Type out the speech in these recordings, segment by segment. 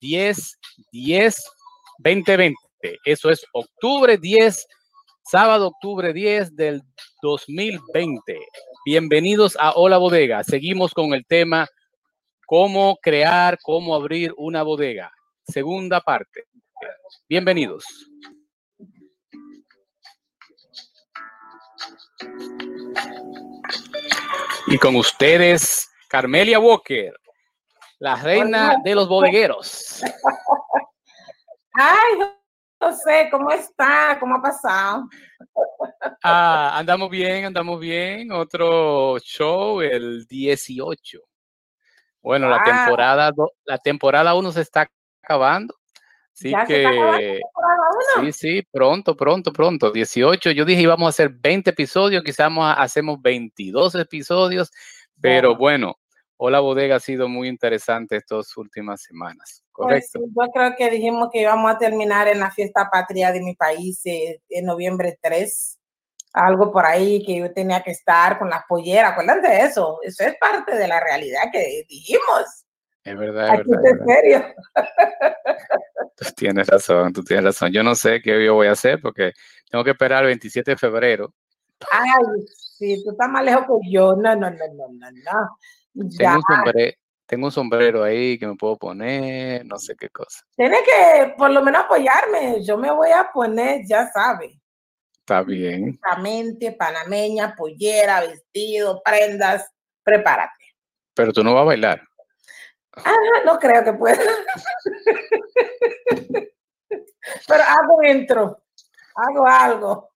10, 10, 2020. Eso es octubre 10, sábado octubre 10 del 2020. Bienvenidos a Hola Bodega. Seguimos con el tema cómo crear, cómo abrir una bodega. Segunda parte. Bienvenidos. Y con ustedes, Carmelia Walker, la reina de los bodegueros. Ay, José, ¿cómo está? ¿Cómo ha pasado? Ah, andamos bien, andamos bien. Otro show el 18. Bueno, la temporada la temporada 1 se está acabando. Así que sí, sí, pronto, pronto, pronto. 18. Yo dije íbamos a hacer 20 episodios, quizás hacemos 22 episodios, pero bueno, Hola Bodega ha sido muy interesante estas últimas semanas. Pues Correcto. yo creo que dijimos que íbamos a terminar en la fiesta patria de mi país eh, en noviembre 3. Algo por ahí que yo tenía que estar con las polleras. Acuérdense de eso. Eso es parte de la realidad que dijimos. Es verdad, es verdad. Es serio. Tú tienes razón, tú tienes razón. Yo no sé qué yo voy a hacer porque tengo que esperar el 27 de febrero. Ay, sí, tú estás más lejos que yo. No, no, no, no, no, no. Tengo un, sombrero, tengo un, sombrero, ahí que me puedo poner, no sé qué cosa. Tiene que por lo menos apoyarme. Yo me voy a poner, ya sabe. Está bien. panameña, pollera, vestido, prendas. Prepárate. Pero tú no vas a bailar. Ah, no creo que pueda. Pero hago intro. Hago algo.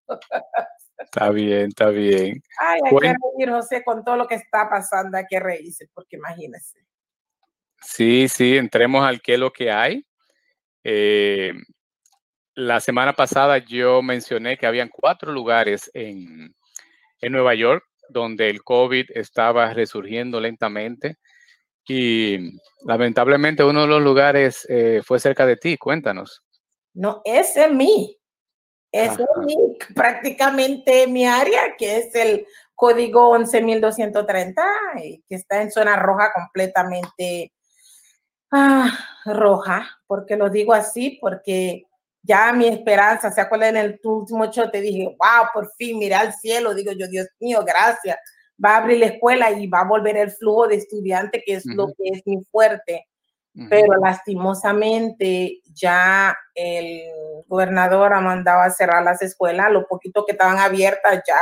Está bien, está bien. Ay, hay que reír, José, con todo lo que está pasando, hay que reírse, porque imagínese. Sí, sí, entremos al qué es lo que hay. Eh, la semana pasada yo mencioné que habían cuatro lugares en, en Nueva York donde el COVID estaba resurgiendo lentamente y lamentablemente uno de los lugares eh, fue cerca de ti. Cuéntanos. No, ese es mí. Es prácticamente mi área, que es el código 11230, que está en zona roja completamente ah, roja. porque lo digo así? Porque ya mi esperanza, ¿se acuerdan en el último show? Te dije, wow, por fin, mira al cielo. Digo yo, Dios mío, gracias. Va a abrir la escuela y va a volver el flujo de estudiantes, que es lo que es mi fuerte pero lastimosamente ya el gobernador ha mandado a cerrar las escuelas, lo poquito que estaban abiertas ya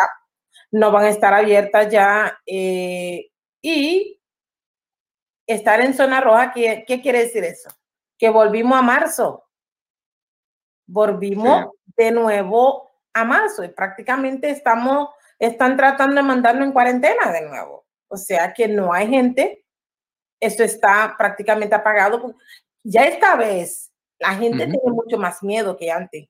no van a estar abiertas ya eh, y estar en zona roja, ¿qué, ¿qué, quiere decir eso? Que volvimos a marzo, volvimos de nuevo a marzo y prácticamente estamos, están tratando de mandarnos en cuarentena de nuevo. O sea que no hay gente esto está prácticamente apagado. Ya esta vez la gente tiene mucho más miedo que antes,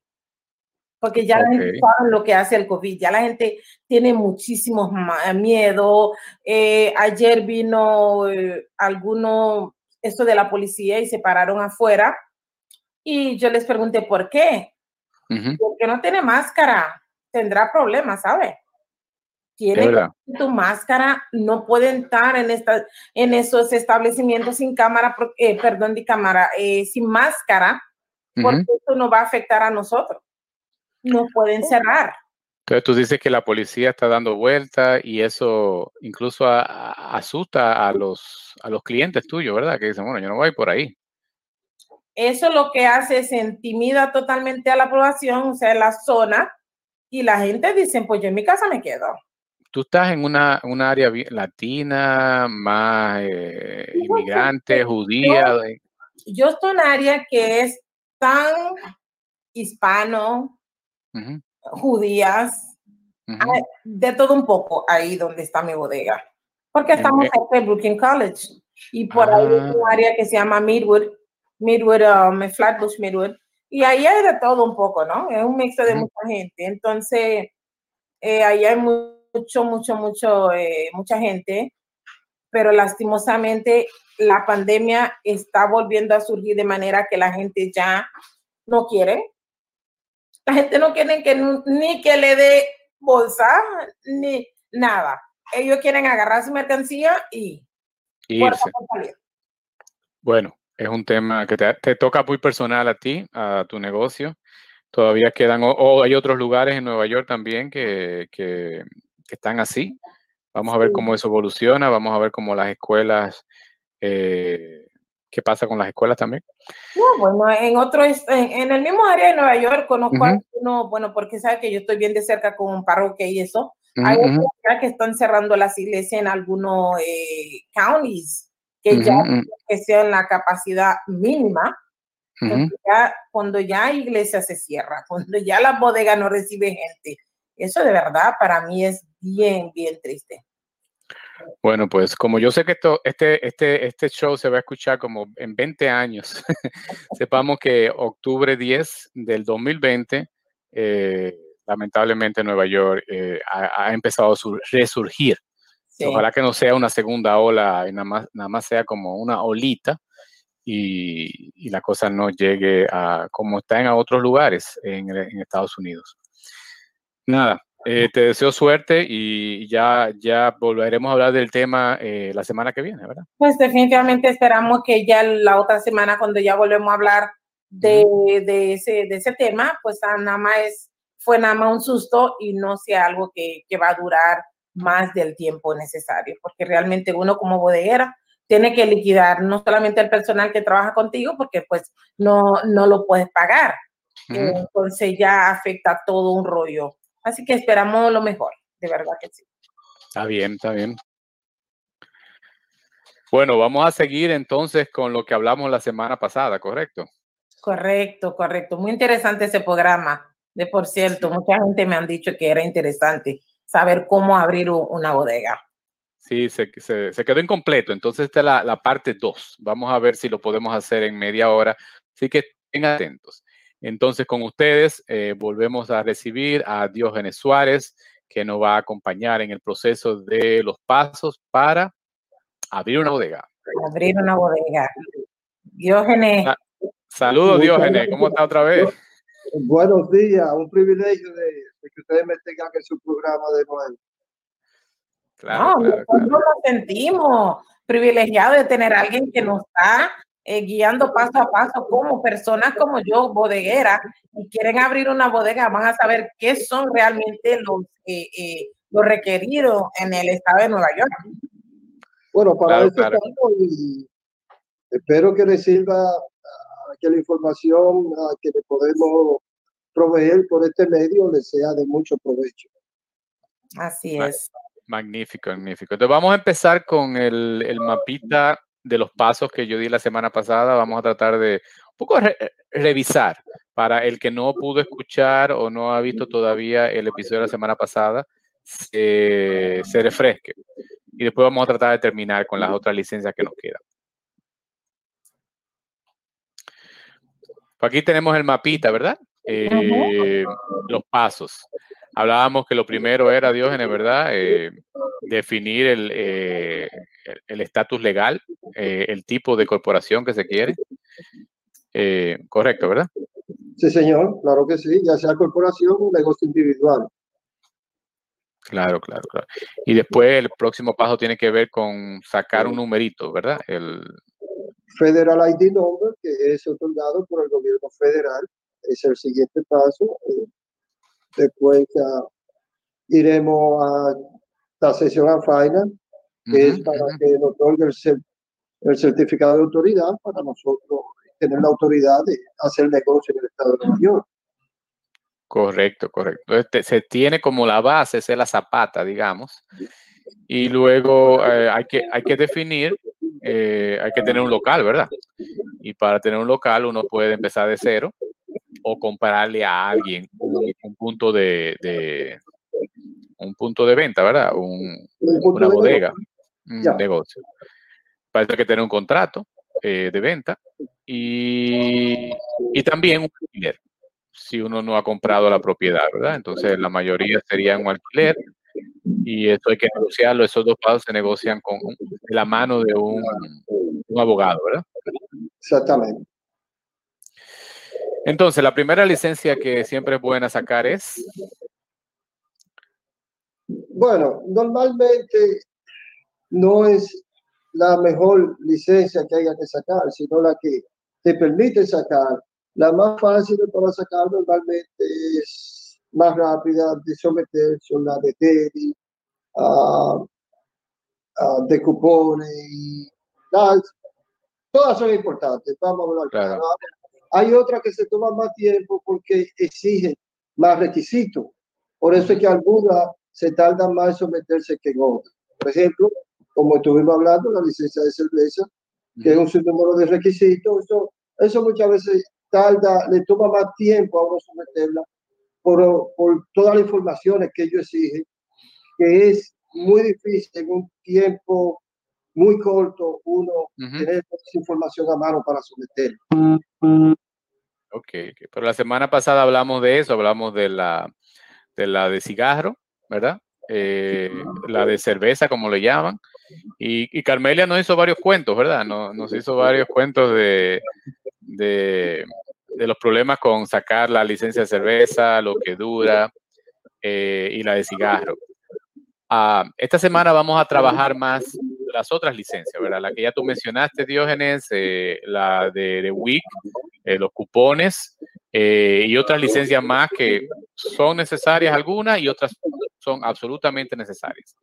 porque ya la gente sabe lo que hace el COVID, ya la gente tiene muchísimo miedo. Eh, ayer vino eh, alguno, esto de la policía y se pararon afuera y yo les pregunté por qué. Porque no tiene máscara, tendrá problemas, ¿sabe? Tiene tu máscara, no puede entrar en, esta, en esos establecimientos sin cámara, eh, perdón, de cámara, eh, sin máscara, porque eso no va a afectar a nosotros. No pueden cerrar. Entonces tú dices que la policía está dando vuelta y eso incluso asusta a los, a los clientes tuyos, ¿verdad? Que dicen, bueno, yo no voy por ahí. Eso lo que hace es intimida totalmente a la población, o sea, la zona, y la gente dice, pues yo en mi casa me quedo tú estás en una, área latina, más eh, inmigrante, judía. Yo, estoy en un área que es tan hispano, judías, de todo un poco ahí donde está mi bodega. Porque estamos en de Brooklyn College. Y por ahí hay un ah. área que se llama Midwood, Midwood, um, Flatbush Midwood. Y ahí hay de todo un poco, ¿no? Es un mix de mucha gente. Entonces, eh, ahí hay muy mucho, mucho, mucho, eh, mucha gente, pero lastimosamente la pandemia está volviendo a surgir de manera que la gente ya no quiere. La gente no quiere que ni que le dé bolsa ni nada. Ellos quieren agarrar su mercancía y, Bueno, es un tema que te, toca muy personal a ti, a tu negocio. Todavía quedan, o, hay otros lugares en Nueva York también que, que, están así. Vamos a ver cómo eso evoluciona, vamos a ver cómo las escuelas, eh, qué pasa con las escuelas también. No, bueno, en otro, en, el mismo área de Nueva York conozco a uno, bueno, porque sabe que yo estoy bien de cerca con un parroquia y eso. Hay que están cerrando las iglesias en algunos eh, counties que ya que sean la capacidad mínima. ya, cuando ya iglesia se cierra, cuando ya la bodega no recibe gente, eso de verdad para mí es bien, bien triste. Bueno, pues como yo sé que esto, este, este, este show se va a escuchar como en 20 años, sepamos que octubre 10 del 2020, eh, lamentablemente Nueva York eh, ha, empezado a resurgir Ojalá que no sea una segunda ola y nada más, nada más sea como una olita y, la cosa no llegue a como está en otros lugares en, Estados Unidos. Nada, eh, te deseo suerte y ya, ya volveremos a hablar del tema eh, la semana que viene, ¿verdad? Pues definitivamente esperamos que ya la otra semana, cuando ya volvemos a hablar de, de, ese, de ese tema, pues nada más fue nada más un susto y no sea algo que, que va a durar más del tiempo necesario, porque realmente uno como bodeguera tiene que liquidar no solamente el personal que trabaja contigo, porque pues no, no lo puedes pagar. Entonces ya afecta todo un rollo. Así que esperamos lo mejor, de verdad que sí. Está bien, está bien. Bueno, vamos a seguir entonces con lo que hablamos la semana pasada, ¿correcto? Correcto, correcto. Muy interesante ese programa. De por cierto, mucha gente me han dicho que era interesante saber cómo abrir una bodega. Sí, se, se, quedó incompleto. Entonces, esta es la, parte 2. Vamos a ver si lo podemos hacer en media hora. Así que estén atentos. Entonces, con ustedes eh, volvemos a recibir a Diógenes Suárez, que nos va a acompañar en el proceso de los pasos para abrir una bodega. Abrir una bodega. Diógenes. saludos, Diógenes. ¿Cómo está otra vez? Buenos días. Un privilegio de que ustedes me tengan en su programa de nuevo. Claro, no, nosotros nos sentimos privilegiados de tener a alguien que nos está eh, guiando paso a paso como personas como yo, bodeguera, y quieren abrir una bodega, van a saber qué son realmente los, eh, eh, los requeridos en el estado de Nueva York. Bueno, para eso y espero que les sirva que la información que le podemos proveer por este medio le sea de mucho provecho. Así es. Magnífico, magnífico. Entonces vamos a empezar con el, el mapita de los pasos que yo di la semana pasada. Vamos a tratar de un poco revisar para el que no pudo escuchar o no ha visto todavía el episodio de la semana pasada, se refresque. Y después vamos a tratar de terminar con las otras licencias que nos quedan. Aquí tenemos el mapita, ¿verdad? Eh, los pasos. Hablábamos que lo primero era, Diógenes, ¿verdad? Eh, definir eh, el estatus legal, el tipo de corporación que se quiere. correcto, ¿verdad? Sí, señor, claro que sí, ya sea corporación o negocio individual. Claro, claro, claro. Y después el próximo paso tiene que ver con sacar un numerito, ¿verdad? El Federal ID Number, que es otorgado por el gobierno federal es el siguiente paso. Eh, después iremos a la sesión a final, que es para que nos otorgue el, certificado de autoridad para nosotros tener la autoridad de hacer negocio en el estado de Nueva York. Correcto, correcto. Este, se tiene como la base, es la zapata, digamos. Y luego eh, hay, que, hay que definir, eh, hay que tener un local, ¿verdad? Y para tener un local uno puede empezar de cero o comprarle a alguien un, punto de, un punto de venta, ¿verdad? una bodega, un negocio. Parece que tener un contrato eh, de venta y, y también un alquiler, si uno no ha comprado la propiedad, ¿verdad? Entonces la mayoría sería un alquiler y eso hay que negociarlo, esos dos pasos se negocian con la mano de un, un abogado, ¿verdad? Exactamente. Entonces, la primera licencia que siempre es buena sacar es. Bueno, normalmente no es la mejor licencia que haya que sacar, sino la que te permite sacar. La más fácil para sacar normalmente es más rápida de someter, son la de Teddy, uh, de cupones y todas son importantes. Vamos a hablar. Hay otras que se toman más tiempo porque exigen más requisitos. Por eso es que algunas se tardan más en someterse que en otras. Por ejemplo, como estuvimos hablando, la licencia de cerveza, que es un sinnúmero de requisitos, eso, eso muchas veces tarda, le toma más tiempo a uno someterla por, por todas las informaciones que ellos exigen, que es muy difícil en un tiempo muy corto uno tener esa información a mano para someterla. Ok, pero la semana pasada hablamos de eso, hablamos de la de, la de cigarro, ¿verdad? Eh, la de cerveza, como le llaman. Y, Carmelia nos hizo varios cuentos, ¿verdad? Nos, nos hizo varios cuentos de, de, los problemas con sacar la licencia de cerveza, lo que dura, eh, y la de cigarro. Ah, esta semana vamos a trabajar más las otras licencias, ¿verdad? La que ya tú mencionaste, Diógenes, eh, la de, de WIC, los cupones y otras licencias más que son necesarias algunas y otras son absolutamente necesarias.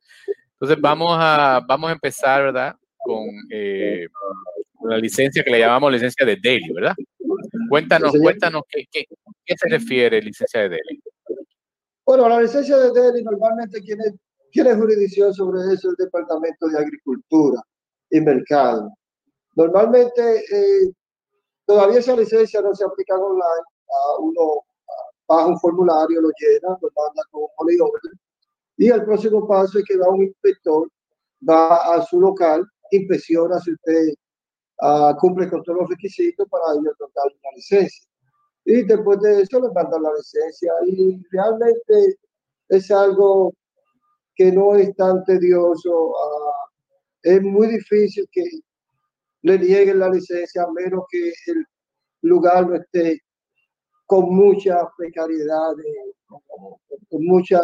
Entonces vamos a, vamos a empezar, ¿verdad? Con eh, la licencia que le llamamos licencia de Daily, ¿verdad? Cuéntanos, cuéntanos qué, qué, qué, se refiere licencia de Daily. Bueno, la licencia de Daily normalmente tiene, tiene jurisdicción sobre eso el Departamento de Agricultura y Mercado. Normalmente eh, todavía esa licencia no se aplica online, a uno baja un formulario, lo llena, lo manda con un y el próximo paso es que va un inspector, va a su local, inspecciona si usted uh, cumple con todos los requisitos para ir a una licencia. Y después de eso le mandan la licencia. Y realmente es algo que no es tan tedioso. Uh, es muy difícil que le nieguen la licencia a menos que el lugar no esté con mucha precariedad, con, con mucha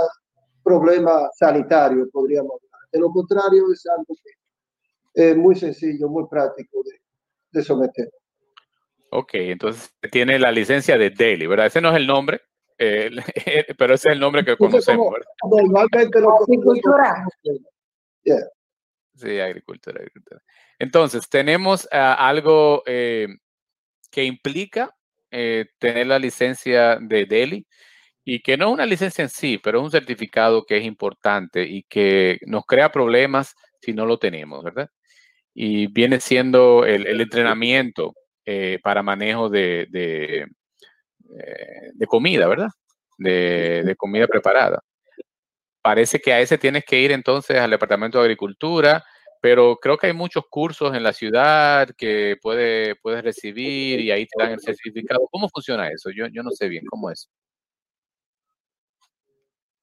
problema sanitario, podríamos hablar. De lo contrario, es algo que es muy sencillo, muy práctico de, de someter. Ok, entonces tiene la licencia de Daily, ¿verdad? Ese no es el nombre, eh, pero ese es el nombre que conocemos, ¿verdad? Normalmente lo Agricultura. Sí, agricultura, agricultura. Entonces, tenemos uh, algo eh, que implica eh, tener la licencia de Delhi y que no es una licencia en sí, pero es un certificado que es importante y que nos crea problemas si no lo tenemos, ¿verdad? Y viene siendo el, entrenamiento eh, para manejo de, de, eh, comida, ¿verdad? De, de, comida preparada. Parece que a ese tienes que ir entonces al Departamento de Agricultura, pero creo que hay muchos cursos en la ciudad que puede, puedes recibir y ahí te dan el certificado. ¿Cómo funciona eso? Yo, yo no sé bien cómo es.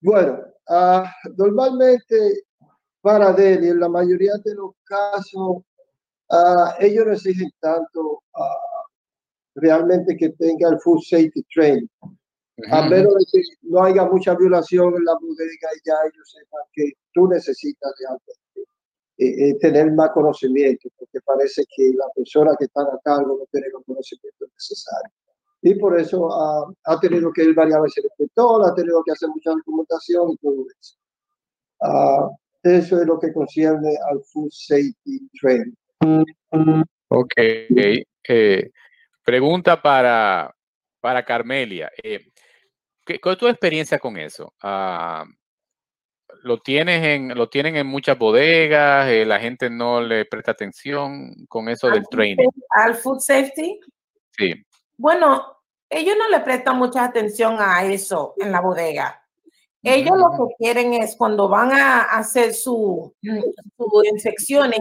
Bueno, uh, normalmente para Delhi, en la mayoría de los casos, uh, ellos no exigen tanto uh, realmente que tenga el full safety training. A menos de que no haya mucha violación en la bodega y ya ellos sepan que tú necesitas realmente eh, eh, tener más conocimiento, porque parece que la persona que está a cargo no tiene los conocimientos necesarios y por eso ha, ha tenido que ir varias veces el inspector, ha tenido que hacer mucha documentación y todo eso. Uh, eso es lo que concierne al Food Safety Training. Ok. Eh, pregunta para, para Carmelia. Eh, ¿Cuál es tu experiencia con eso? Uh, ¿lo, tienes en, ¿Lo tienen en muchas bodegas? Eh, ¿La gente no le presta atención con eso del training? ¿Al food safety? Sí. Bueno, ellos no le prestan mucha atención a eso en la bodega. Ellos lo que quieren es cuando van a hacer su, su infecciones,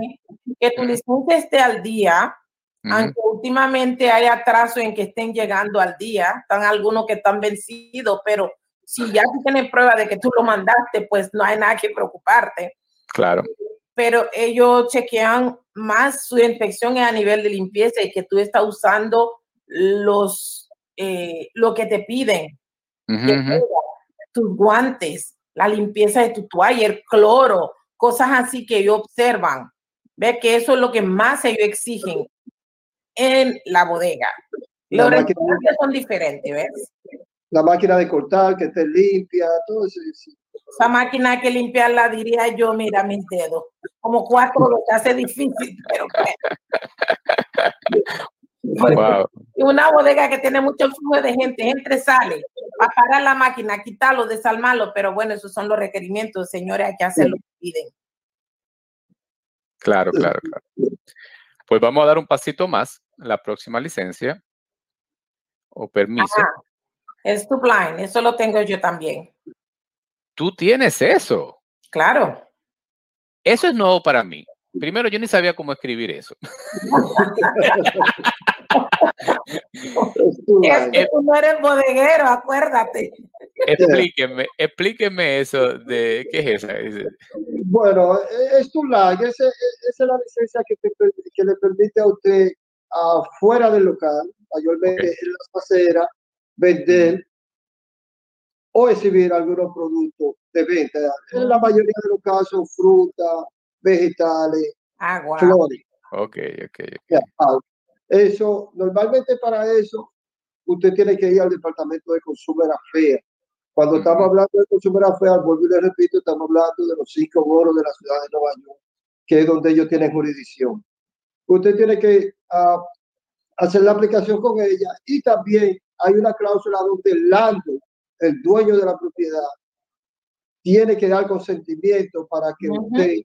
que tu licencia esté al día, aunque últimamente hay atraso en que estén llegando al día, están algunos que están vencidos, pero si ya tú tienes prueba de que tú lo mandaste, pues no hay nada que preocuparte. Claro. Pero ellos chequean más su infección a nivel de limpieza y que tú estás usando los, eh, lo que te piden. tus guantes, la limpieza de tu toalla, el cloro, cosas así que ellos observan. Ve que eso es lo que más ellos exigen en la bodega. Los restaurantes son diferentes, ¿ves? La máquina de cortar, que esté limpia, todo eso. Esa máquina hay que limpiarla, diría yo, mira mis dedos. Como cuatro lo que hace difícil, pero Una bodega que tiene mucho flujo de gente, entre, sale, a parar la máquina, quitarlo, desarmarlo, pero bueno, esos son los requerimientos, señores, hay que hacer lo que piden. Claro, claro, claro. Pues vamos a dar un pasito más, la próxima licencia o permiso. Es tu blind, eso lo tengo yo también. Tú tienes eso. Claro. Eso es nuevo para mí. Primero, yo ni sabía cómo escribir eso. tú no eres bodeguero, acuérdate. Explíqueme, explíqueme eso de qué es esa. Bueno, es tu lag, esa es la licencia que, que le permite a usted afuera del local, mayormente en las paseras, vender o exhibir algunos productos de venta. En la mayoría de los casos, fruta, vegetales, agua, flores. Ok, ok. Eso, normalmente para eso, usted tiene que ir al departamento de Consumer Affairs. Cuando estamos hablando de Consumer Affairs, vuelvo y le repito, estamos hablando de los cinco boros de la ciudad de Nueva York, que es donde ellos tienen jurisdicción. Usted tiene que uh, hacer la aplicación con ella y también hay una cláusula donde el landlord, el dueño de la propiedad, tiene que dar consentimiento para que usted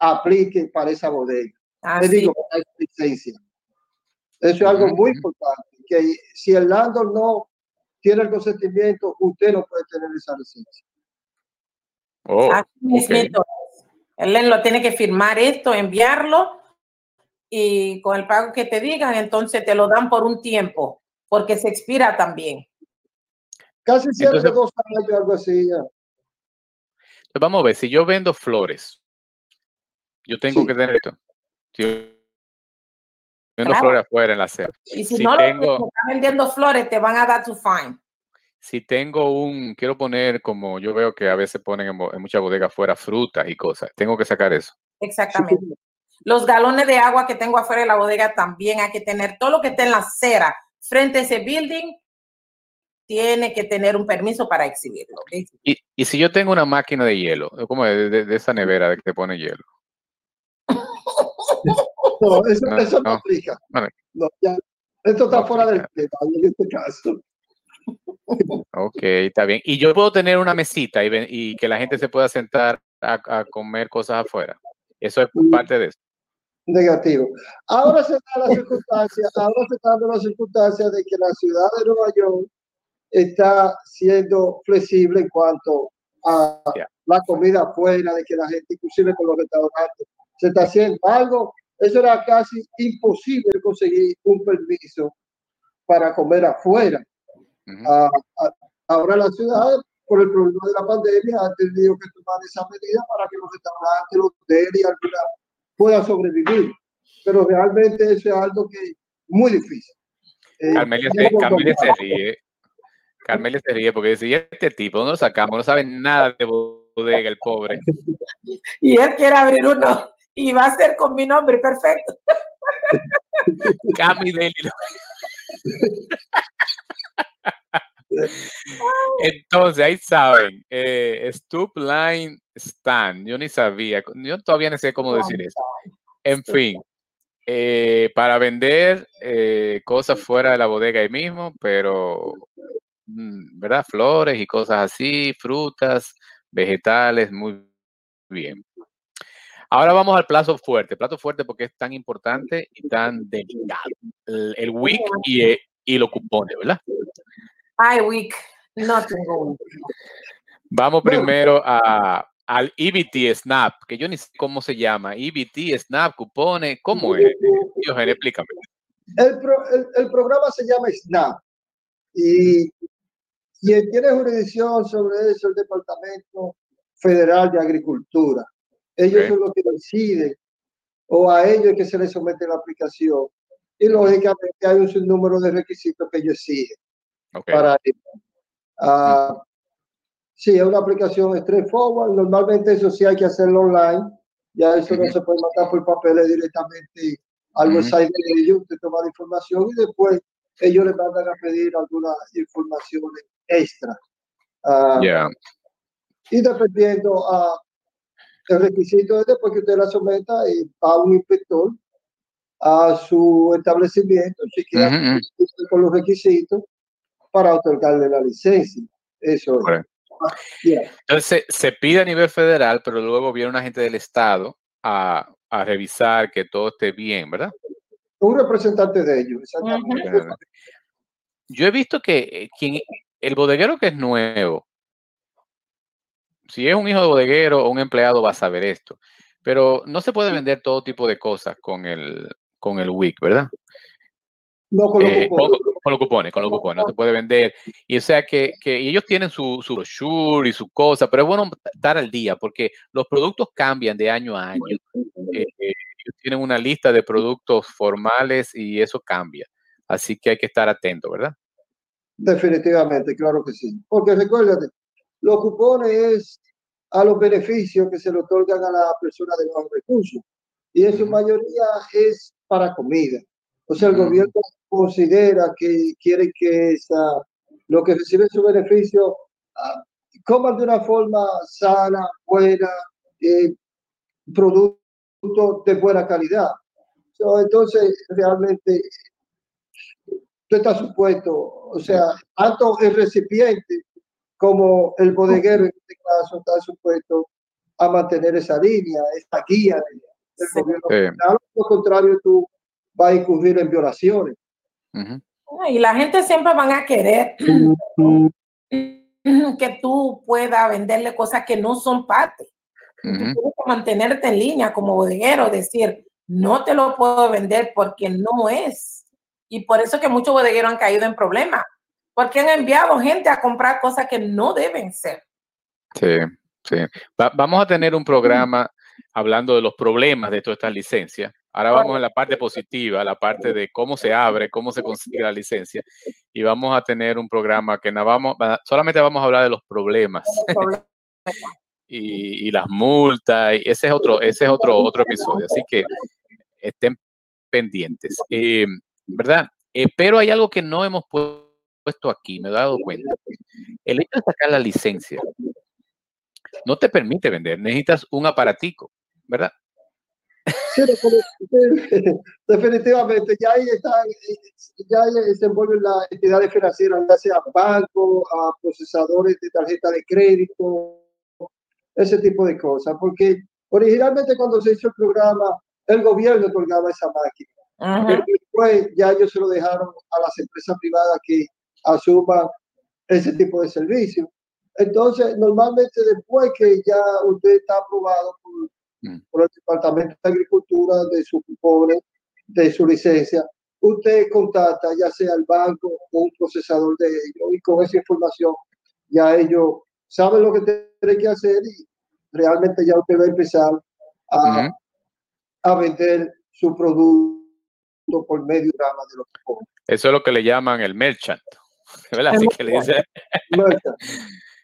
aplique para esa bodega. Le digo, para licencia. Eso es algo muy importante, que si el landlord no tiene el consentimiento, usted no puede tener esa licencia. Oh, Él lo tiene que firmar esto, enviarlo y con el pago que te digan, entonces te lo dan por un tiempo, porque se expira también. Casi siempre dos años, algo así. Vamos a ver, si yo vendo flores, yo tengo que tener esto. Si vendo flores afuera en la acera. Y si, no tengo, lo estás vendiendo flores, te van a dar tu fine. Si tengo un, quiero poner como yo veo que a veces ponen en, en muchas bodegas afuera frutas y cosas, tengo que sacar eso. Exactamente. Los galones de agua que tengo afuera de la bodega también hay que tener. Todo lo que esté en la acera frente a ese building tiene que tener un permiso para exhibirlo. ¿Y, y si yo tengo una máquina de hielo, como de, de, esa nevera de que pone hielo? no, eso no, eso no, aplica. esto está fuera del tema en este caso. ok, está bien. Y yo puedo tener una mesita y, y que la gente se pueda sentar a, a comer cosas afuera. Eso es parte de eso negativo. Ahora se da la circunstancia, ahora se está dando la circunstancia de que la ciudad de Nueva York está siendo flexible en cuanto a la comida afuera, de que la gente, inclusive con los restaurantes, se está haciendo algo. Eso era casi imposible conseguir un permiso para comer afuera. ahora la ciudad, por el problema de la pandemia, ha tenido que tomar esa medida para que los restaurantes, los hoteles y alguna pueda sobrevivir. Pero realmente eso es algo que es muy difícil. Eh, Carmelia, se, se ríe. Carmelia se ríe porque dice, este tipo no lo sacamos? No sabe nada de bodega, el pobre. Y él quiere abrir uno y va a ser con mi nombre, perfecto. Cami Entonces, ahí saben, eh, Stoop Line Stand, yo ni sabía, yo todavía no sé cómo decir eso. En fin, eh, para vender eh, cosas fuera de la bodega ahí mismo, pero, mm, ¿verdad? Flores y cosas así, frutas, vegetales, muy bien. Ahora vamos al plazo fuerte, plato fuerte porque es tan importante y tan delicado. El, el week y, y los cupones, ¿verdad? Ay, week, no tengo Vamos primero a, al EBT Snap, que yo ni sé cómo se llama. EBT Snap, cupones, ¿cómo es? Eugenio, explícame. El, el, programa se llama Snap y quien tiene jurisdicción sobre eso el Departamento Federal de Agricultura. Ellos son los que deciden o a ellos que se les somete la aplicación. Y lógicamente hay un sinnúmero de requisitos que ellos exigen para uh, sí, es una aplicación straightforward. Normalmente eso sí hay que hacerlo online. Ya eso no se puede mandar por papeles directamente al website de ellos, usted toma la información y después ellos le mandan a pedir algunas informaciones extra. Uh, Y dependiendo a el requisito es después que usted la someta y va un inspector a su establecimiento, chequea con los requisitos para otorgarle la licencia. Eso es. Entonces se, pide a nivel federal, pero luego viene un agente del Estado a, a revisar que todo esté bien, ¿verdad? Un representante de ellos, exactamente. Yo he visto que eh, quien, el bodeguero que es nuevo, si es un hijo de bodeguero o un empleado va a saber esto, pero no se puede vender todo tipo de cosas con el, con el WIC, ¿verdad? No, con, eh, con, con, los cupones, con los cupones, no se puede vender. Y o sea que, que ellos tienen su, su brochure y su cosa, pero es bueno estar al día porque los productos cambian de año a año. Eh, ellos tienen una lista de productos formales y eso cambia. Así que hay que estar atento, ¿verdad? Definitivamente, claro que sí. Porque recuérdate, los cupones es a los beneficios que se le otorgan a la persona de bajos recursos. Y en su mayoría es para comida. O sea, el gobierno considera que quiere que esa, lo que recibe su beneficio uh, coman de una forma sana, buena, eh, producto de buena calidad. So, entonces, realmente, tú estás supuesto, o sea, tanto el recipiente como el bodeguero en este caso está supuesto a mantener esa línea, esta guía del gobierno. Lo contrario, tú vas a incurrir en violaciones. Y la gente siempre van a querer que tú puedas venderle cosas que no son parte. Tú tienes que mantenerte en línea como bodeguero, decir, no te lo puedo vender porque no es. Y por eso que muchos bodegueros han caído en problemas, porque han enviado gente a comprar cosas que no deben ser. Sí, sí. Va vamos a tener un programa hablando de los problemas de todas estas licencias Ahora vamos a la parte positiva, la parte de cómo se abre, cómo se consigue la licencia. Y vamos a tener un programa que no vamos, solamente vamos a hablar de los problemas. y, y, las multas. Y ese es otro, ese es otro, otro episodio. Así que estén pendientes. Eh, ¿Verdad? Eh, pero hay algo que no hemos puesto aquí, me he dado cuenta. El hecho de sacar la licencia no te permite vender, necesitas un aparatico, ¿verdad? Definitivamente, ya ahí están, ya se envuelven las entidades financieras, ya sea bancos, a procesadores de tarjeta de crédito, ese tipo de cosas, porque originalmente cuando se hizo el programa, el gobierno otorgaba esa máquina. Después ya ellos se lo dejaron a las empresas privadas que asuman ese tipo de servicio. Entonces, normalmente después que ya usted está aprobado por Mm. por el Departamento de Agricultura de su cupones, de su licencia, usted contacta ya sea el banco o un procesador de ellos y con esa información ya ellos saben lo que tienen que hacer y realmente ya usted va a empezar a, a vender su producto por medio de los cupones. Eso es lo que le llaman el merchant. ¿verdad? Así que le dice merchant.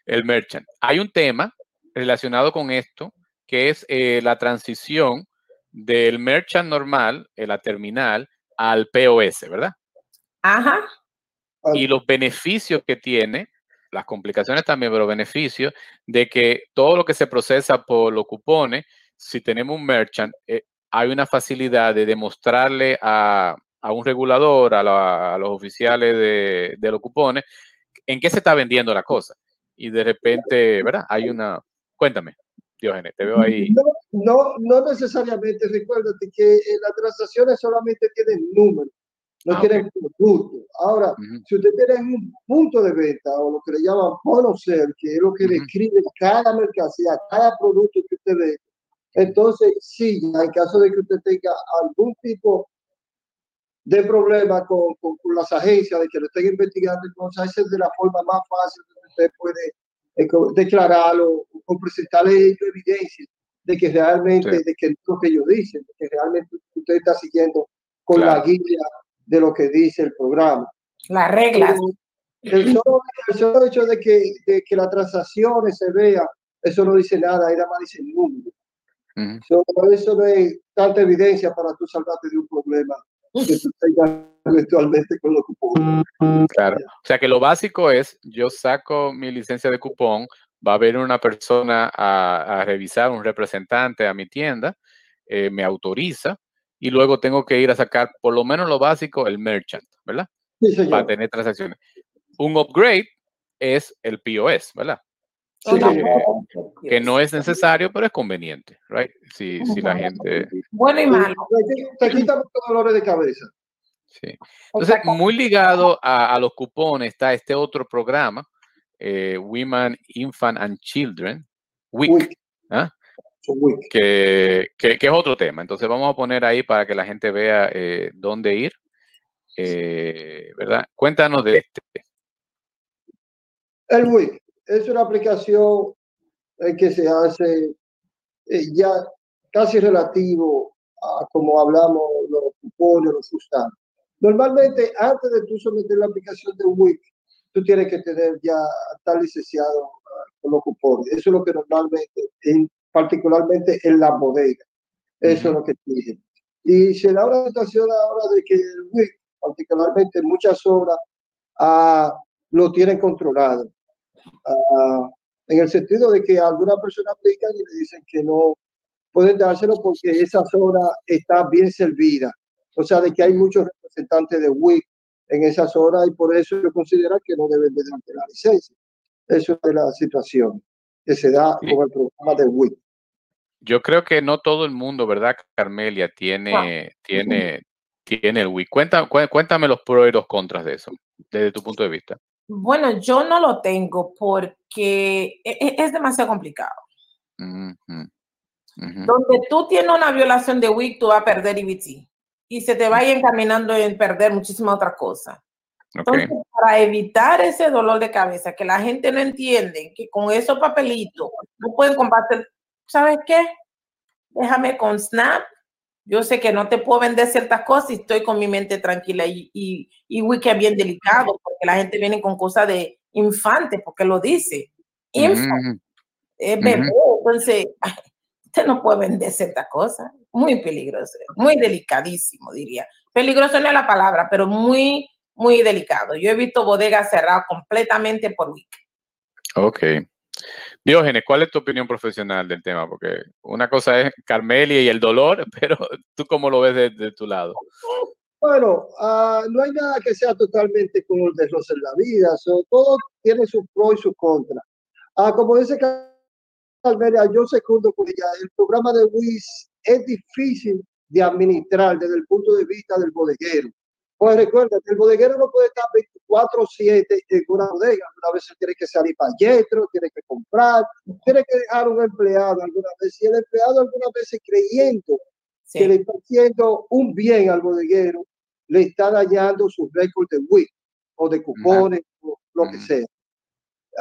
el merchant. Hay un tema relacionado con esto que es eh, la transición del merchant normal, en la terminal, al POS, ¿verdad? Ajá. Y los beneficios que tiene, las complicaciones también, pero beneficios de que todo lo que se procesa por los cupones, si tenemos un merchant, eh, hay una facilidad de demostrarle a, a un regulador, a, la, a los oficiales de, de, los cupones, en qué se está vendiendo la cosa. Y de repente, ¿verdad? Hay una... Cuéntame. Diógenes, te veo ahí. No, no, no necesariamente, recuérdate que las transacciones solamente tienen números, no ah, tienen okay. producto. Ahora, uh -huh. si usted tiene un punto de venta o lo que le llaman conocer, que es lo que uh -huh. describe cada mercancía, cada producto que usted ve, entonces sí, en caso de que usted tenga algún tipo de problema con, con, con las agencias, de que lo estén investigando, entonces esa es de la forma más fácil que usted puede declararlo o presentarle evidencia de que realmente, sí. de que lo que ellos dicen, de que realmente usted está siguiendo con claro. la guía de lo que dice el programa. Las reglas. El solo, el solo hecho de que, de que las transacciones se vea, eso no dice nada, ahí nada más dice el número. eso no es tanta evidencia para tú salvarte de un problema con los cupones. Claro. O sea que lo básico es, yo saco mi licencia de cupón, va a venir una persona a, revisar, un representante a mi tienda, eh, me autoriza y luego tengo que ir a sacar por lo menos lo básico, el merchant, ¿verdad? Para tener transacciones. Un upgrade es el POS, ¿verdad? Que no es necesario, pero es conveniente, right? Si, si la gente... Bueno y malo. Te quita muchos dolores de cabeza. Sí. Entonces, muy ligado a, a, los cupones está este otro programa, eh, Women, Infant and Children, WIC, ¿ah? que, que, que, es otro tema. Entonces, vamos a poner ahí para que la gente vea eh, dónde ir. Eh, ¿Verdad? Cuéntanos de este. El WIC es una aplicación eh, que se hace eh, ya casi relativo a como hablamos los cupones, los sustancias. Normalmente, antes de tú someter la aplicación de WIC, tú tienes que tener ya estar licenciado ah, con los cupones. Eso es lo que normalmente, en, particularmente en la bodega, eso es lo que tiene. Y se da una situación ahora de que el WIC, particularmente en muchas obras, uh, lo tienen controlado. Ah, en el sentido de que algunas personas aplican y le dicen que no pueden dárselo porque esa zona está bien servida. O sea, de que hay muchos representantes de WIC en esa zona y por eso yo considero que no deben de darte la licencia. Eso es la situación que se da con el programa de WIC. Yo creo que no todo el mundo, ¿verdad, Carmelia? Tiene, tiene, tiene el WIC. Cuéntame, cuéntame los pros y los contras de eso, desde tu punto de vista. Bueno, yo no lo tengo porque e, e, es, demasiado complicado. Donde tú tienes una violación de WIC, tú vas a perder IBT y se te va encaminando en perder muchísimas otras cosas. Entonces, para evitar ese dolor de cabeza, que la gente no entiende que con esos papelitos no pueden combatir, ¿sabes qué? Déjame con Snap yo sé que no te puedo vender ciertas cosas y estoy con mi mente tranquila y, y, y Wiki es bien delicado porque la gente viene con cosas de infante porque lo dice. Infante. Es bebé. Entonces, usted no puede vender ciertas cosas. Muy peligroso, muy delicadísimo, diría. Peligroso no es la palabra, pero muy, muy delicado. Yo he visto bodegas cerradas completamente por Wiki. Ok. Diógenes, ¿cuál es tu opinión profesional del tema? Porque una cosa es Carmelia y el dolor, pero tú cómo lo ves de, tu lado. Bueno, uh, no hay nada que sea totalmente como el de los en la vida. todo tiene su pro y su contra. Uh, como dice Carmelia, yo segundo con ella. El programa de WIS es difícil de administrar desde el punto de vista del bodeguero. Pues recuerda que el bodeguero no puede estar 24-7 en una bodega. Una vez tiene que salir para Yetro, tiene que comprar, tiene que dejar un empleado alguna vez. Si el empleado alguna vez creyendo que le está haciendo un bien al bodeguero, le está dañando sus récords de WIC o de cupones o lo que sea.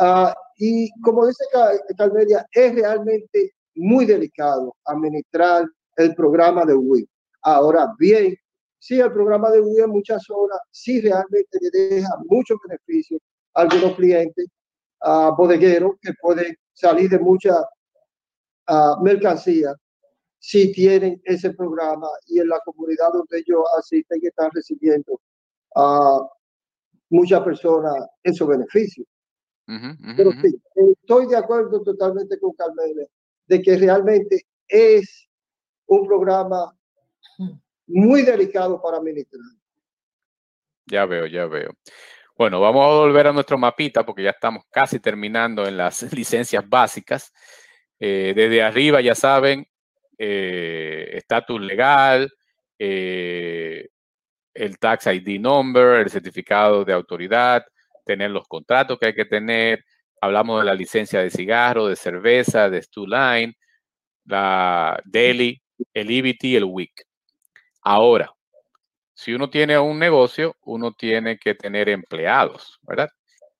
Uh, y como dice Calmedia, es realmente muy delicado administrar el programa de WIC. Ahora bien, sí, el programa de Wii en muchas horas sí realmente le deja muchos beneficios a algunos clientes, a bodegueros que pueden salir de mucha mercancía si tienen ese programa y en la comunidad donde ellos asisten que están recibiendo a muchas personas esos beneficios. Pero sí, estoy de acuerdo totalmente con Carmen de que realmente es un programa muy delicado para administrar. Ya veo, ya veo. Bueno, vamos a volver a nuestro mapita porque ya estamos casi terminando en las licencias básicas. Eh, desde arriba, ya saben, eh, estatus legal, eh, el tax ID number, el certificado de autoridad, tener los contratos que hay que tener. Hablamos de la licencia de cigarro, de cerveza, de Stu Line, la Daily, el EBT, el WIC. Ahora, si uno tiene un negocio, uno tiene que tener empleados, ¿verdad?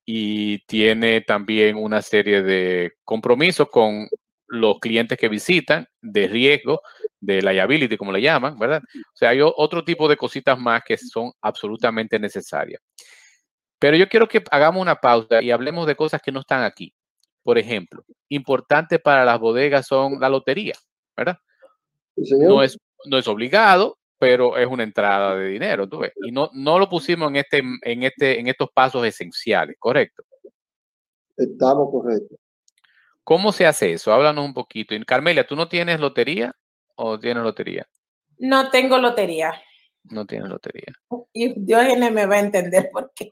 Y tiene también una serie de compromisos con los clientes que visitan, de riesgo, de liability, como le llaman, ¿verdad? O sea, hay otro tipo de cositas más que son absolutamente necesarias. Pero yo quiero que hagamos una pausa y hablemos de cosas que no están aquí. Por ejemplo, importante para las bodegas son la lotería, ¿verdad? no es, no es obligado, pero es una entrada de dinero, tú ves. Y no, no lo pusimos en este, en este, en estos pasos esenciales, ¿correcto? Estamos correctos. ¿Cómo se hace eso? Háblanos un poquito. Carmelia, ¿tú no tienes lotería o tienes lotería? No tengo lotería. No tienes lotería. Y Dios me va a entender por qué.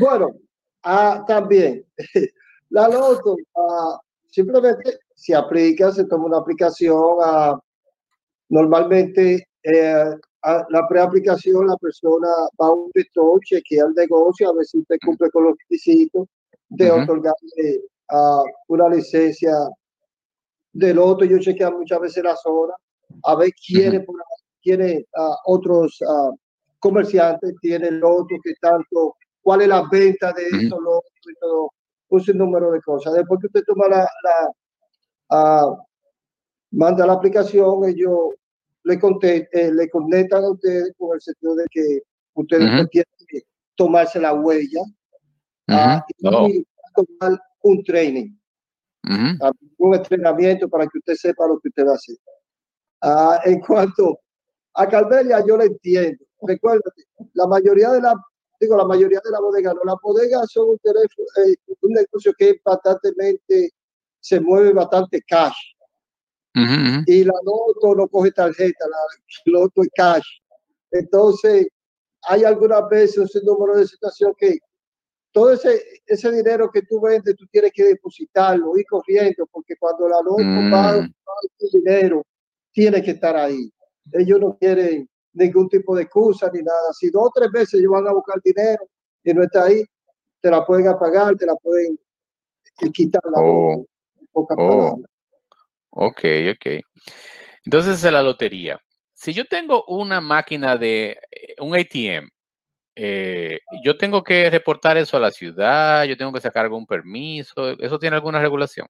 Bueno, ah, también. La loto, ah, simplemente se aplica, se toma una aplicación. Ah, normalmente eh, la preaplicación, la persona va a un gestor, chequea el negocio, a ver si usted cumple con los requisitos de otorgarle una licencia del otro. Yo chequeo muchas veces la zona, a ver quiénes, quiere, otros comerciantes tienen otro que tanto, cuál es la venta de esos lotos y todo, un número de cosas. Después que usted toma la, la manda la aplicación, ellos le, eh, le conectan a ustedes con el sentido de que ustedes tienen que tomarse la huella y oh. tomar un training, un entrenamiento para que usted sepa lo que usted va a hacer. Ah, en cuanto a Calveria, yo lo entiendo. Recuérdate, la mayoría de la, digo, la mayoría de la bodega, no, las bodegas son un, teléfono, eh, un negocio que bastante se mueve bastante cash. Y la loto no coge tarjeta, la loto es cash. Entonces, hay algunas veces un número de situación que todo ese, ese dinero que tú vendes, tú tienes que depositarlo, y corriendo, porque cuando la loto va, mm. va dinero, tiene que estar ahí. Ellos no quieren ningún tipo de excusa ni nada. Si dos o tres veces ellos van a buscar dinero y no está ahí, te la pueden apagar, te la pueden quitar la oh. oh. Ok, ok. Entonces es la lotería. Si yo tengo una máquina de eh, un ATM, eh, yo tengo que reportar eso a la ciudad, yo tengo que sacar algún permiso, ¿eso tiene alguna regulación?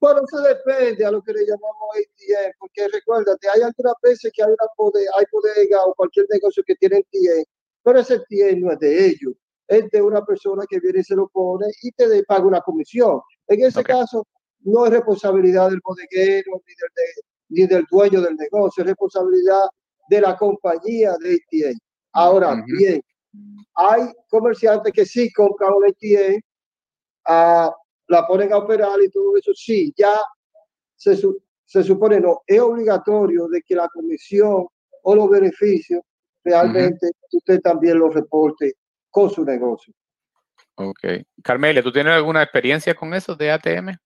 Bueno, eso depende a lo que le llamamos ATM, porque recuérdate, hay algunas veces que hay una bodega, hay bodega o cualquier negocio que tiene ATM, pero ese ATM no es de ellos, es de una persona que viene y se lo pone y te paga una comisión. En ese caso, no es responsabilidad del bodeguero ni del, ni del dueño del negocio, es responsabilidad de la compañía de ATM. Ahora bien, hay comerciantes que sí compran un ATM, ah, la ponen a operar y todo eso, sí, ya se, se supone, no, es obligatorio de que la comisión o los beneficios realmente usted también los reporte con su negocio. Ok. Carmela, ¿tú tienes alguna experiencia con eso de ATM?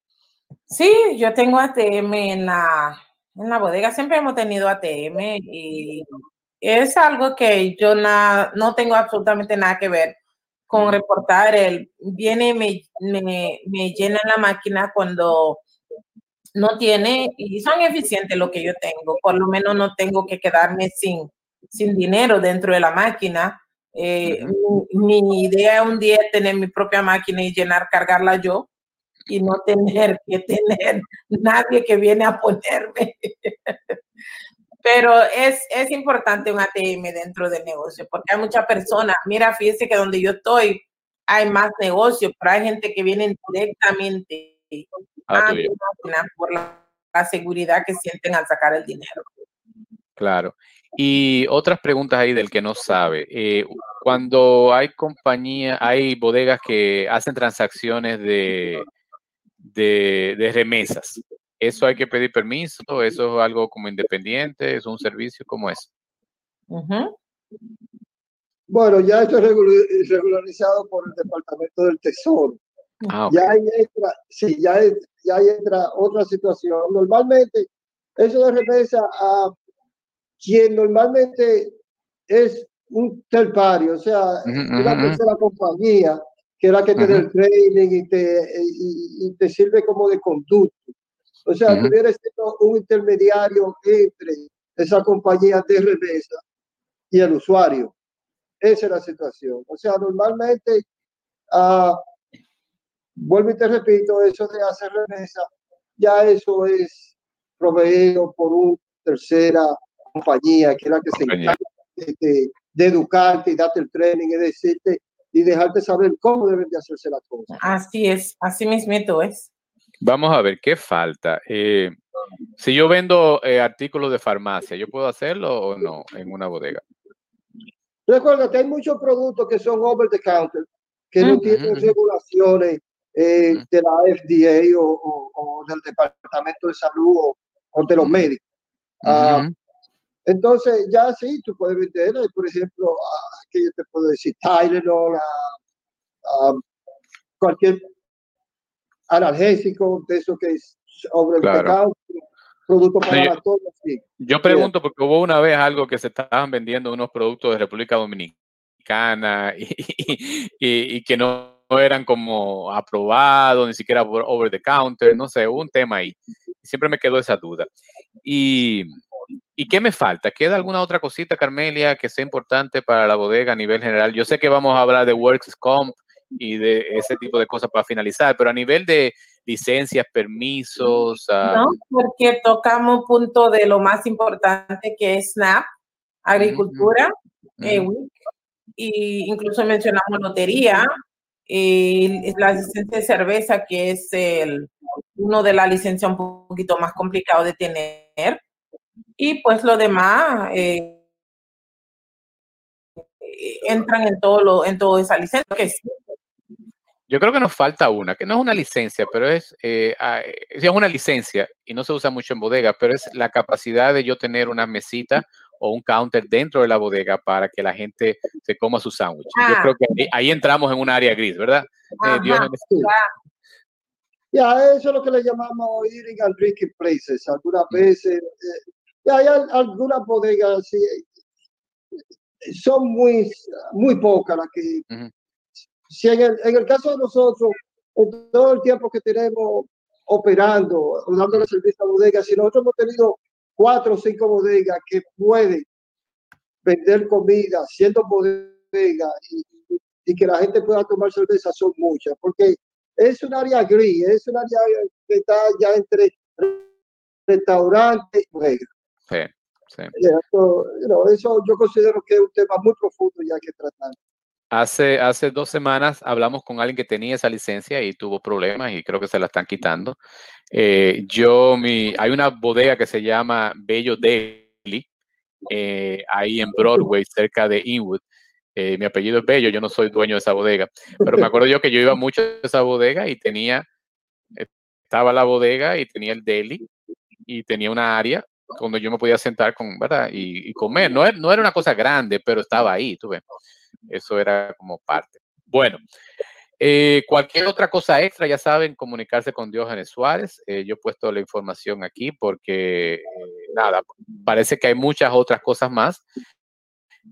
Sí, yo tengo ATM en la, en la bodega, siempre hemos tenido ATM y es algo que yo no tengo absolutamente nada que ver con reportar. El viene y me, me, me llena la máquina cuando no tiene y son eficientes lo que yo tengo. Por lo menos no tengo que quedarme sin, sin dinero dentro de la máquina. Eh, mi, mi, idea un día es tener mi propia máquina y llenar, cargarla yo y no tener que tener nadie que viene a ponerme. Pero es, es importante un ATM dentro del negocio, porque hay muchas personas, mira, fíjese que donde yo estoy hay más negocio, pero hay gente que viene directamente a la por la, seguridad que sienten al sacar el dinero. Claro. Y otras preguntas ahí del que no sabe. Eh, cuando hay compañías, hay bodegas que hacen transacciones de, de, remesas. ¿Eso hay que pedir permiso? ¿Eso es algo como independiente? ¿Es un servicio? como es? Bueno, ya esto es regularizado por el Departamento del Tesoro. Ah, ya, entra, sí, ya, ya entra otra situación. Normalmente, eso de remesa a quien normalmente es un terpario, o sea, una tercera compañía que es la que te da el training y te, y, te sirve como de conducto. O sea, -huh. siendo un intermediario entre esa compañía de remesa y el usuario. Esa es la situación. O sea, normalmente, uh, vuelvo y te repito, eso de hacer remesa, ya eso es proveído por una tercera compañía, que es la que se encarga de, de, educarte y darte el training y decirte y dejarte saber cómo deben de hacerse las cosas. Así es, así mismo es. Vamos a ver qué falta. Eh, Si yo vendo eh, artículos de farmacia, ¿yo puedo hacerlo o no en una bodega? Recuerda que hay muchos productos que son over the counter, que no tienen regulaciones eh, de la FDA o, del Departamento de Salud o, de los médicos. Ah, entonces, ya sí, tú puedes vender, por ejemplo, aquí yo te puedo decir Tylenol, cualquier analgésico, de eso que es over el pecado, producto para yo, todo, Yo pregunto porque hubo una vez algo que se estaban vendiendo unos productos de República Dominicana y, y, que no, eran como aprobados, ni siquiera over the counter, no sé, hubo un tema ahí. Siempre me quedó esa duda. Y, ¿Y qué me falta? ¿Queda alguna otra cosita, Carmelia, que sea importante para la bodega a nivel general? Yo sé que vamos a hablar de Works Comp y de ese tipo de cosas para finalizar, pero a nivel de licencias, permisos. No, porque tocamos punto de lo más importante que es SNAP, agricultura, eh, y incluso mencionamos lotería, y la licencia de cerveza, que es el, uno de la licencia un poquito más complicado de tener. Y pues lo demás eh, entran en todo lo, en toda esa licencia. Que Yo creo que nos falta una, que no es una licencia, pero es, eh, ah, es una licencia y no se usa mucho en bodega, pero es la capacidad de yo tener una mesita o un counter dentro de la bodega para que la gente se coma su sándwich. Yo creo que ahí, entramos en un área gris, ¿verdad? Eh, ya, eso es lo que le llamamos eating and drinking places. Algunas veces hay algunas bodegas, sí, son muy, muy pocas las que, si en el, en el caso de nosotros, en todo el tiempo que tenemos operando o dándole servicio a bodegas, si nosotros hemos tenido cuatro o cinco bodegas que pueden vender comida siendo bodegas y, y, que la gente pueda tomar cerveza, son muchas, porque es un área gris, es un área que está ya entre restaurante y bodega. Sí, sí. Eso, yo considero que es un tema muy profundo ya que tratar. Hace, hace dos semanas hablamos con alguien que tenía esa licencia y tuvo problemas y creo que se la están quitando. Eh, yo, mi, hay una bodega que se llama Bello Deli, eh, ahí en Broadway, cerca de Inwood. Eh, mi apellido es Bello, yo no soy dueño de esa bodega, pero me acuerdo yo que yo iba mucho a esa bodega y tenía, estaba la bodega y tenía el deli y tenía una área cuando yo me podía sentar con, ¿verdad? Y, comer. No, no era una cosa grande, pero estaba ahí, tú ves. Eso era como parte. Bueno, eh, cualquier otra cosa extra, ya saben, comunicarse con Diógenes Suárez. Eh, yo he puesto la información aquí porque, eh, nada, parece que hay muchas otras cosas más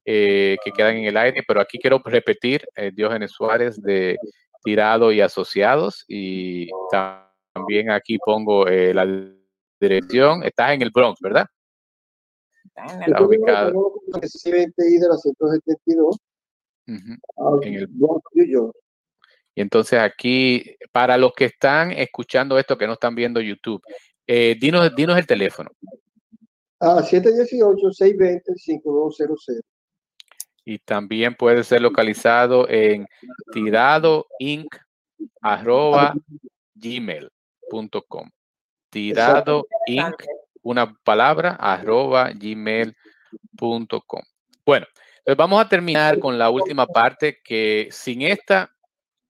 que quedan en el aire, pero aquí quiero repetir Diógenes Suárez de Tirado y Asociados y también aquí pongo la dirección, estás en el Bronx, ¿verdad? Está ubicado. En el Bronx, Y entonces aquí, para los que están escuchando esto, que no están viendo YouTube, eh, dinos, dinos el teléfono. Ah, 718-620-5200. Y también puede ser localizado en tiradoinc arroba gmail.com tirado inc, una palabra, arroba gmail.com. Bueno, pues vamos a terminar con la última parte que sin esta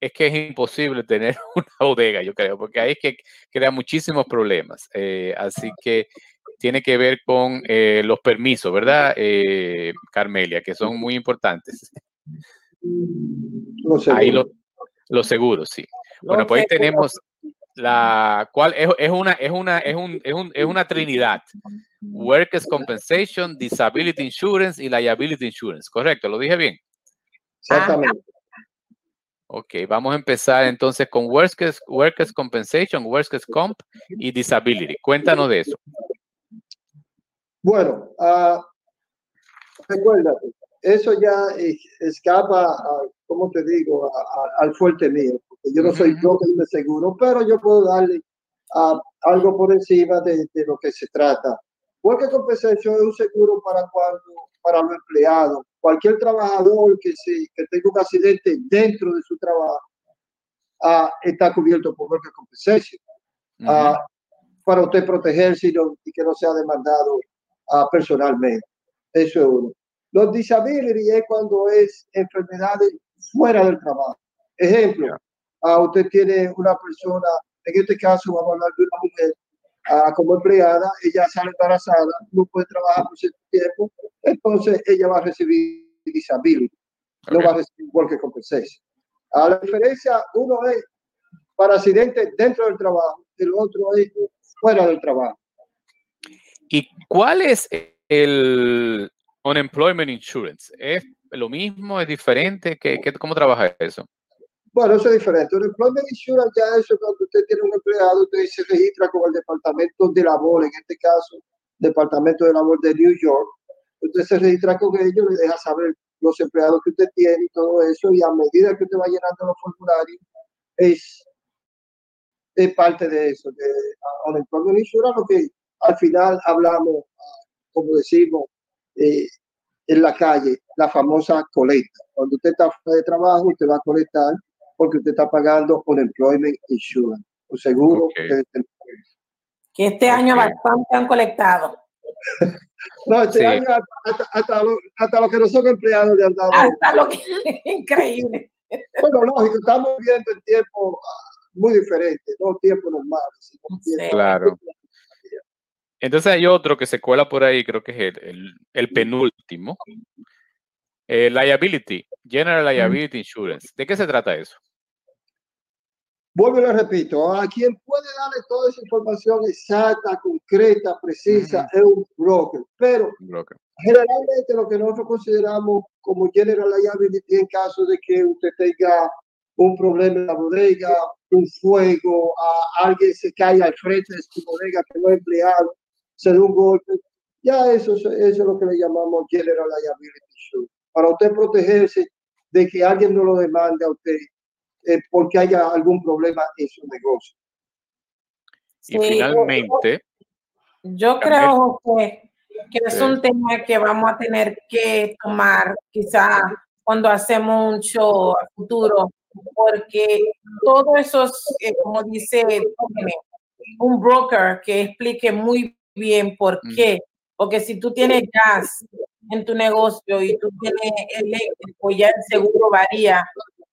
es que es imposible tener una bodega, yo creo, porque ahí es que crea muchísimos problemas. Eh, así que tiene que ver con eh, los permisos, ¿verdad, eh, Carmelia? Que son muy importantes. Ahí los seguros, sí. Bueno, pues ahí tenemos la cual es, es, una es una es un, es, un, es una trinidad. Workers compensation disability insurance y liability insurance. Correcto lo dije bien exactamente. Ok vamos a empezar entonces con workers workers compensation workers comp y disability. Cuéntanos de eso. Bueno uh, recuérdate eso ya escapa como te digo al fuerte mío yo no soy yo de seguro, pero yo puedo darle uh, algo por encima de, de, lo que se trata. Porque compensación es un seguro para cuando, para los empleados. Cualquier trabajador que, se, que tenga un accidente dentro de su trabajo uh, está cubierto por worker compensation. Uh, para usted protegerse y, y que no sea demandado uh, personalmente. Eso es uno. Los disability es cuando es enfermedades fuera del trabajo. Ejemplo, uh, usted tiene una persona, en este caso vamos a hablar de una mujer uh, como empleada, ella sale embarazada, no puede trabajar por cierto tiempo, entonces ella va a recibir disability, okay. no va a recibir worker compensation. A la diferencia, uno es para accidentes dentro del trabajo, el otro es fuera del trabajo. ¿Y cuál es el unemployment insurance? ¿Es lo mismo? ¿Es diferente? ¿Qué, qué, cómo trabaja eso? Bueno, eso es diferente. Unemployment insurance ya eso cuando usted tiene un empleado, usted se registra con el Departamento de Labor, en este caso, Departamento de Labor de New York. Usted se registra con ellos, le deja saber los empleados que usted tiene y todo eso, y a medida que usted va llenando los formularios, es, es parte de eso, de Unemployment Insurance, lo que al final hablamos, como decimos, eh, en la calle, la famosa colecta. Cuando usted está fuera de trabajo, usted va a colectar porque usted está pagando Unemployment Insurance, o seguro Okay. de Que este año bastante han colectado. No, este Sí. año hasta, hasta, lo- hasta los que no son empleados le han dado. Hasta lo que increíble. Bueno, lógico, estamos viviendo en tiempos ah, muy diferentes, no tiempos normales. sino Sí. tiempos- Claro. Entonces hay otro que se cuela por ahí, creo que es el, el, el penúltimo. Eh, liability, General Liability Insurance. ¿De qué se trata eso? Vuelvo y le repito, a quien puede darle toda esa información exacta, concreta, precisa, es un broker. Pero broker. generalmente lo que nosotros consideramos como general liability en caso de que usted tenga un problema en la bodega, un fuego, a alguien se cae al frente de su bodega que no es empleado, se da un golpe, ya eso, es- eso es lo que le llamamos general liability insurance. Para usted protegerse de que alguien no lo demande a usted eh, porque haya algún problema en su negocio. Y Sí, finalmente, Yo creo que, que es un tema que vamos a tener que tomar quizá cuando hacemos un show a futuro, porque todos esos, eh, como dice un broker que explique muy bien por Mm. qué, porque si tú tienes gas en tu negocio y tú tienes eléctrico, ya el seguro varía,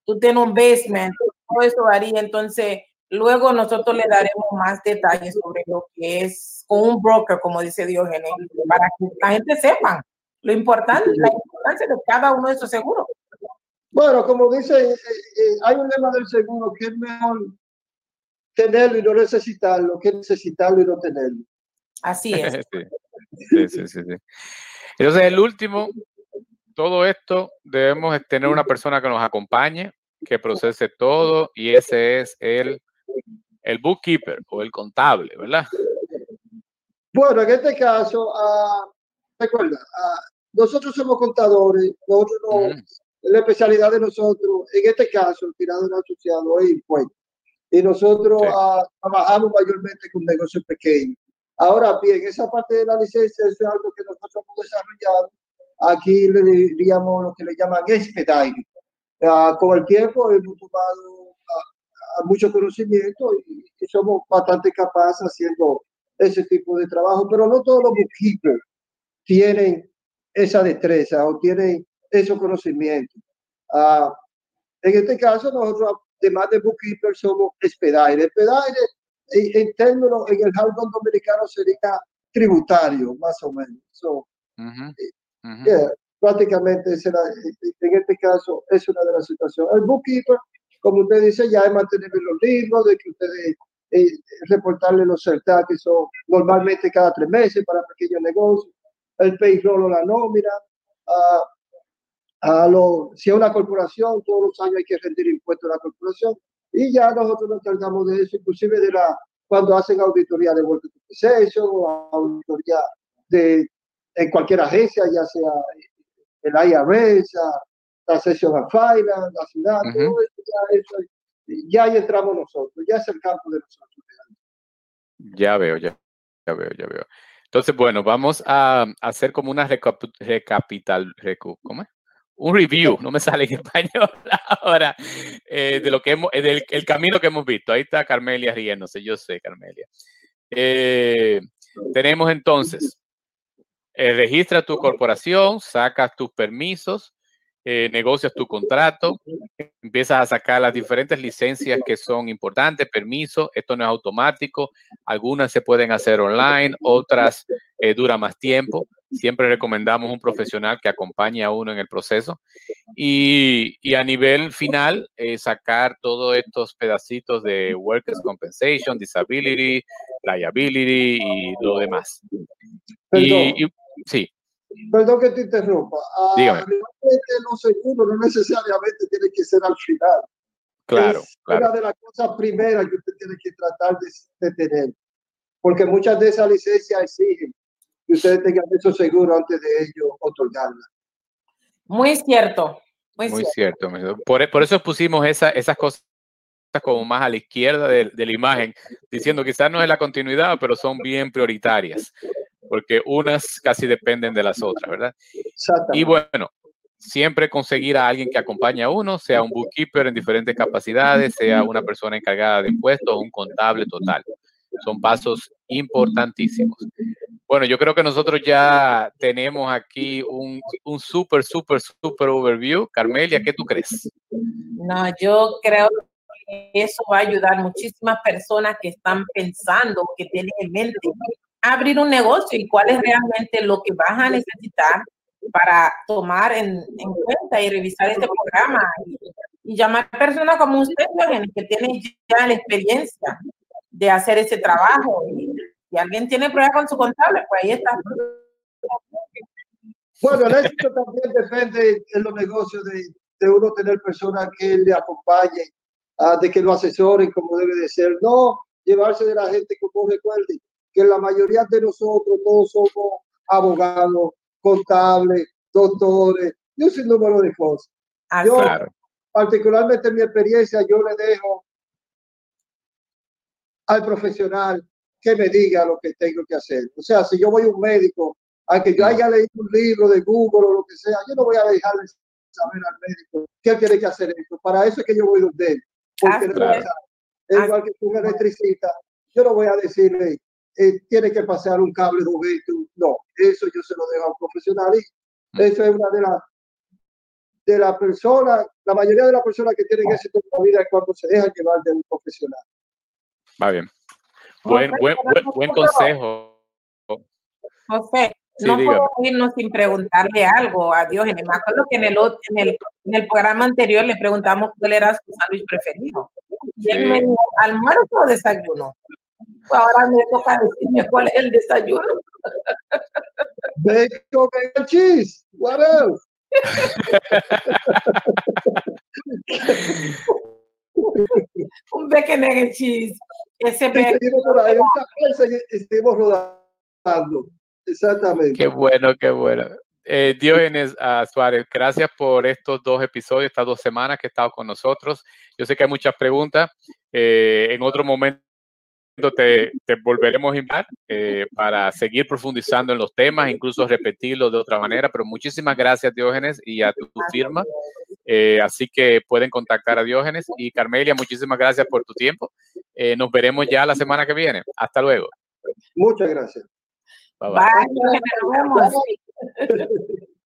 tú tienes un basement, todo eso varía, entonces luego nosotros le daremos más detalles sobre lo que es con un broker, como dice Diógenes, para que la gente sepa lo importante, la importancia de cada uno de esos seguros. Bueno, como dice, eh, eh, hay un lema del seguro que es mejor tenerlo y no necesitarlo que necesitarlo y no tenerlo. Así es. sí. Sí, sí, sí, sí. Entonces, el último, todo esto debemos tener una persona que nos acompañe, que procese todo, y ese es el, el bookkeeper o el contable, ¿verdad? Bueno, en este caso, ah, recuerda, ah, nosotros somos contadores, nosotros no, Ujú. la especialidad de nosotros, en este caso, el tirador asociado es impuestos. Y nosotros Sí. ah, trabajamos mayormente con negocios pequeños. Ahora bien, esa parte de la licencia es algo que nosotros hemos desarrollado. Aquí le diríamos lo que le llaman expediting. Ah, con el tiempo hemos tomado ah, mucho conocimiento y, y somos bastante capaces haciendo ese tipo de trabajo, pero no todos los bookkeepers tienen esa destreza o tienen esos conocimientos. Ah, en este caso, nosotros, además de bookkeeper, somos expediter. Expediter, en, en términos, en el jargón dominicano sería tributario, más o menos. So, Ujú. yeah, prácticamente esa era- en este caso es una de las situaciones. El bookkeeper, como usted dice, ya es mantener los libros, de que ustedes eh, reportarle los certares que son normalmente cada tres meses para pequeños negocios, el payroll o la nómina, ah, a lo, si es una corporación, todos los años hay que rendir impuestos a la corporación y ya nosotros nos encargamos de eso, inclusive de la cuando hacen auditoría de Work Compensation o auditoría de en cualquier agencia, ya sea el IRS, la Session of Finance, la ciudad, todo eso, ya, eso, ya ahí entramos nosotros, ya es el campo de nosotros. Ya veo, ya, ya veo, ya veo. Entonces, bueno, vamos a hacer como una recapu- recapital, recu- ¿cómo es? Un review, no me sale en español ahora, eh, de lo que hemos, del el camino que hemos visto. Ahí está Carmelia riéndose, yo sé, Carmelia. Eh, tenemos entonces, eh, registra tu corporación, sacas tus permisos, eh, negocias tu contrato, empiezas a sacar las diferentes licencias que son importantes, permisos, esto no es automático, algunas se pueden hacer online, otras eh, dura más tiempo. Siempre recomendamos un profesional que acompañe a uno en el proceso. Y, y a nivel final, eh, sacar todos estos pedacitos de Workers' Compensation, Disability, Liability y lo demás. Y, y, sí. Perdón que te interrumpa. Ah, Dígame. Los seguros no necesariamente tiene que ser al final. Claro, es claro. una de las cosas primeras que usted tiene que tratar de, de tener. Porque muchas de esas licencias exigen que ustedes tengan esos seguros antes de ellos otorgarlas. Muy cierto. Muy, Muy cierto. cierto. Por, por eso pusimos esa, esas cosas como más a la izquierda de, de la imagen, diciendo quizás no es la continuidad, pero son bien prioritarias, porque unas casi dependen de las otras, ¿verdad? Y bueno, siempre conseguir a alguien que acompañe a uno, sea un bookkeeper en diferentes capacidades, sea una persona encargada de impuestos, un contable total. Son pasos importantísimos. Bueno, yo creo que nosotros ya tenemos aquí un, un súper, súper, súper overview. Carmelia, ¿qué tú crees? No, yo creo que eso va a ayudar a muchísimas personas que están pensando, que tienen en mente abrir un negocio y cuál es realmente lo que vas a necesitar para tomar en, en cuenta y revisar este programa y, y llamar a personas como usted, Eugenio, que tienen ya la experiencia de hacer ese trabajo. Y, alguien tiene problemas con su contable, pues ahí está. Bueno, el éxito también depende en los negocios de, de uno tener personas que le acompañen, ah, de que lo asesoren como debe de ser. No llevarse de la gente como recuerde que la mayoría de nosotros todos somos abogados, contables, doctores, y un sinnúmero de cosas. Así Yo, Claro. particularmente en mi experiencia, yo le dejo al profesional que me diga lo que tengo que hacer. O sea, si yo voy a un médico, aunque yo haya leído un libro de Google o lo que sea, yo no voy a dejarle saber al médico que él tiene que hacer esto. Para eso es que yo voy donde él. Porque Así no Claro. es es igual que un electricista. Yo no voy a decirle, eh, tiene que pasar un cable de No, eso yo se lo dejo a un profesional y eso es una de las de la persona, la mayoría de las personas que tienen éxito en la vida es cuando se dejan llevar de un profesional. Va bien. Buen, buen, buen, buen consejo. José, Sí, no dígame. puedo irnos sin preguntarle algo a Diógenes. Me acuerdo que en el, en el, en el programa anterior le preguntamos cuál era su sándwich preferido. Y él Sí. me dijo, ¿almuerzo o desayuno? Ahora me toca decirme cuál es el desayuno. Bacon and cheese. What else? Un bacon and cheese. Ese bacon, Seguimos por ahí, rodando. Exactamente. Qué bueno, qué bueno. Eh, Diógenes ah, Suárez, gracias por estos dos episodios, estas dos semanas que has estado con nosotros. Yo sé que hay muchas preguntas. Eh, en otro momento te, te volveremos a invitar eh, para seguir profundizando en los temas, incluso repetirlos de otra manera. Pero muchísimas gracias, Diógenes, y a tu, firma. Eh, así que pueden contactar a Diógenes. Y Carmelia, muchísimas gracias por tu tiempo. Eh, nos veremos ya la semana que viene. Hasta luego. Muchas gracias. Bye bye. Bye, nos vemos.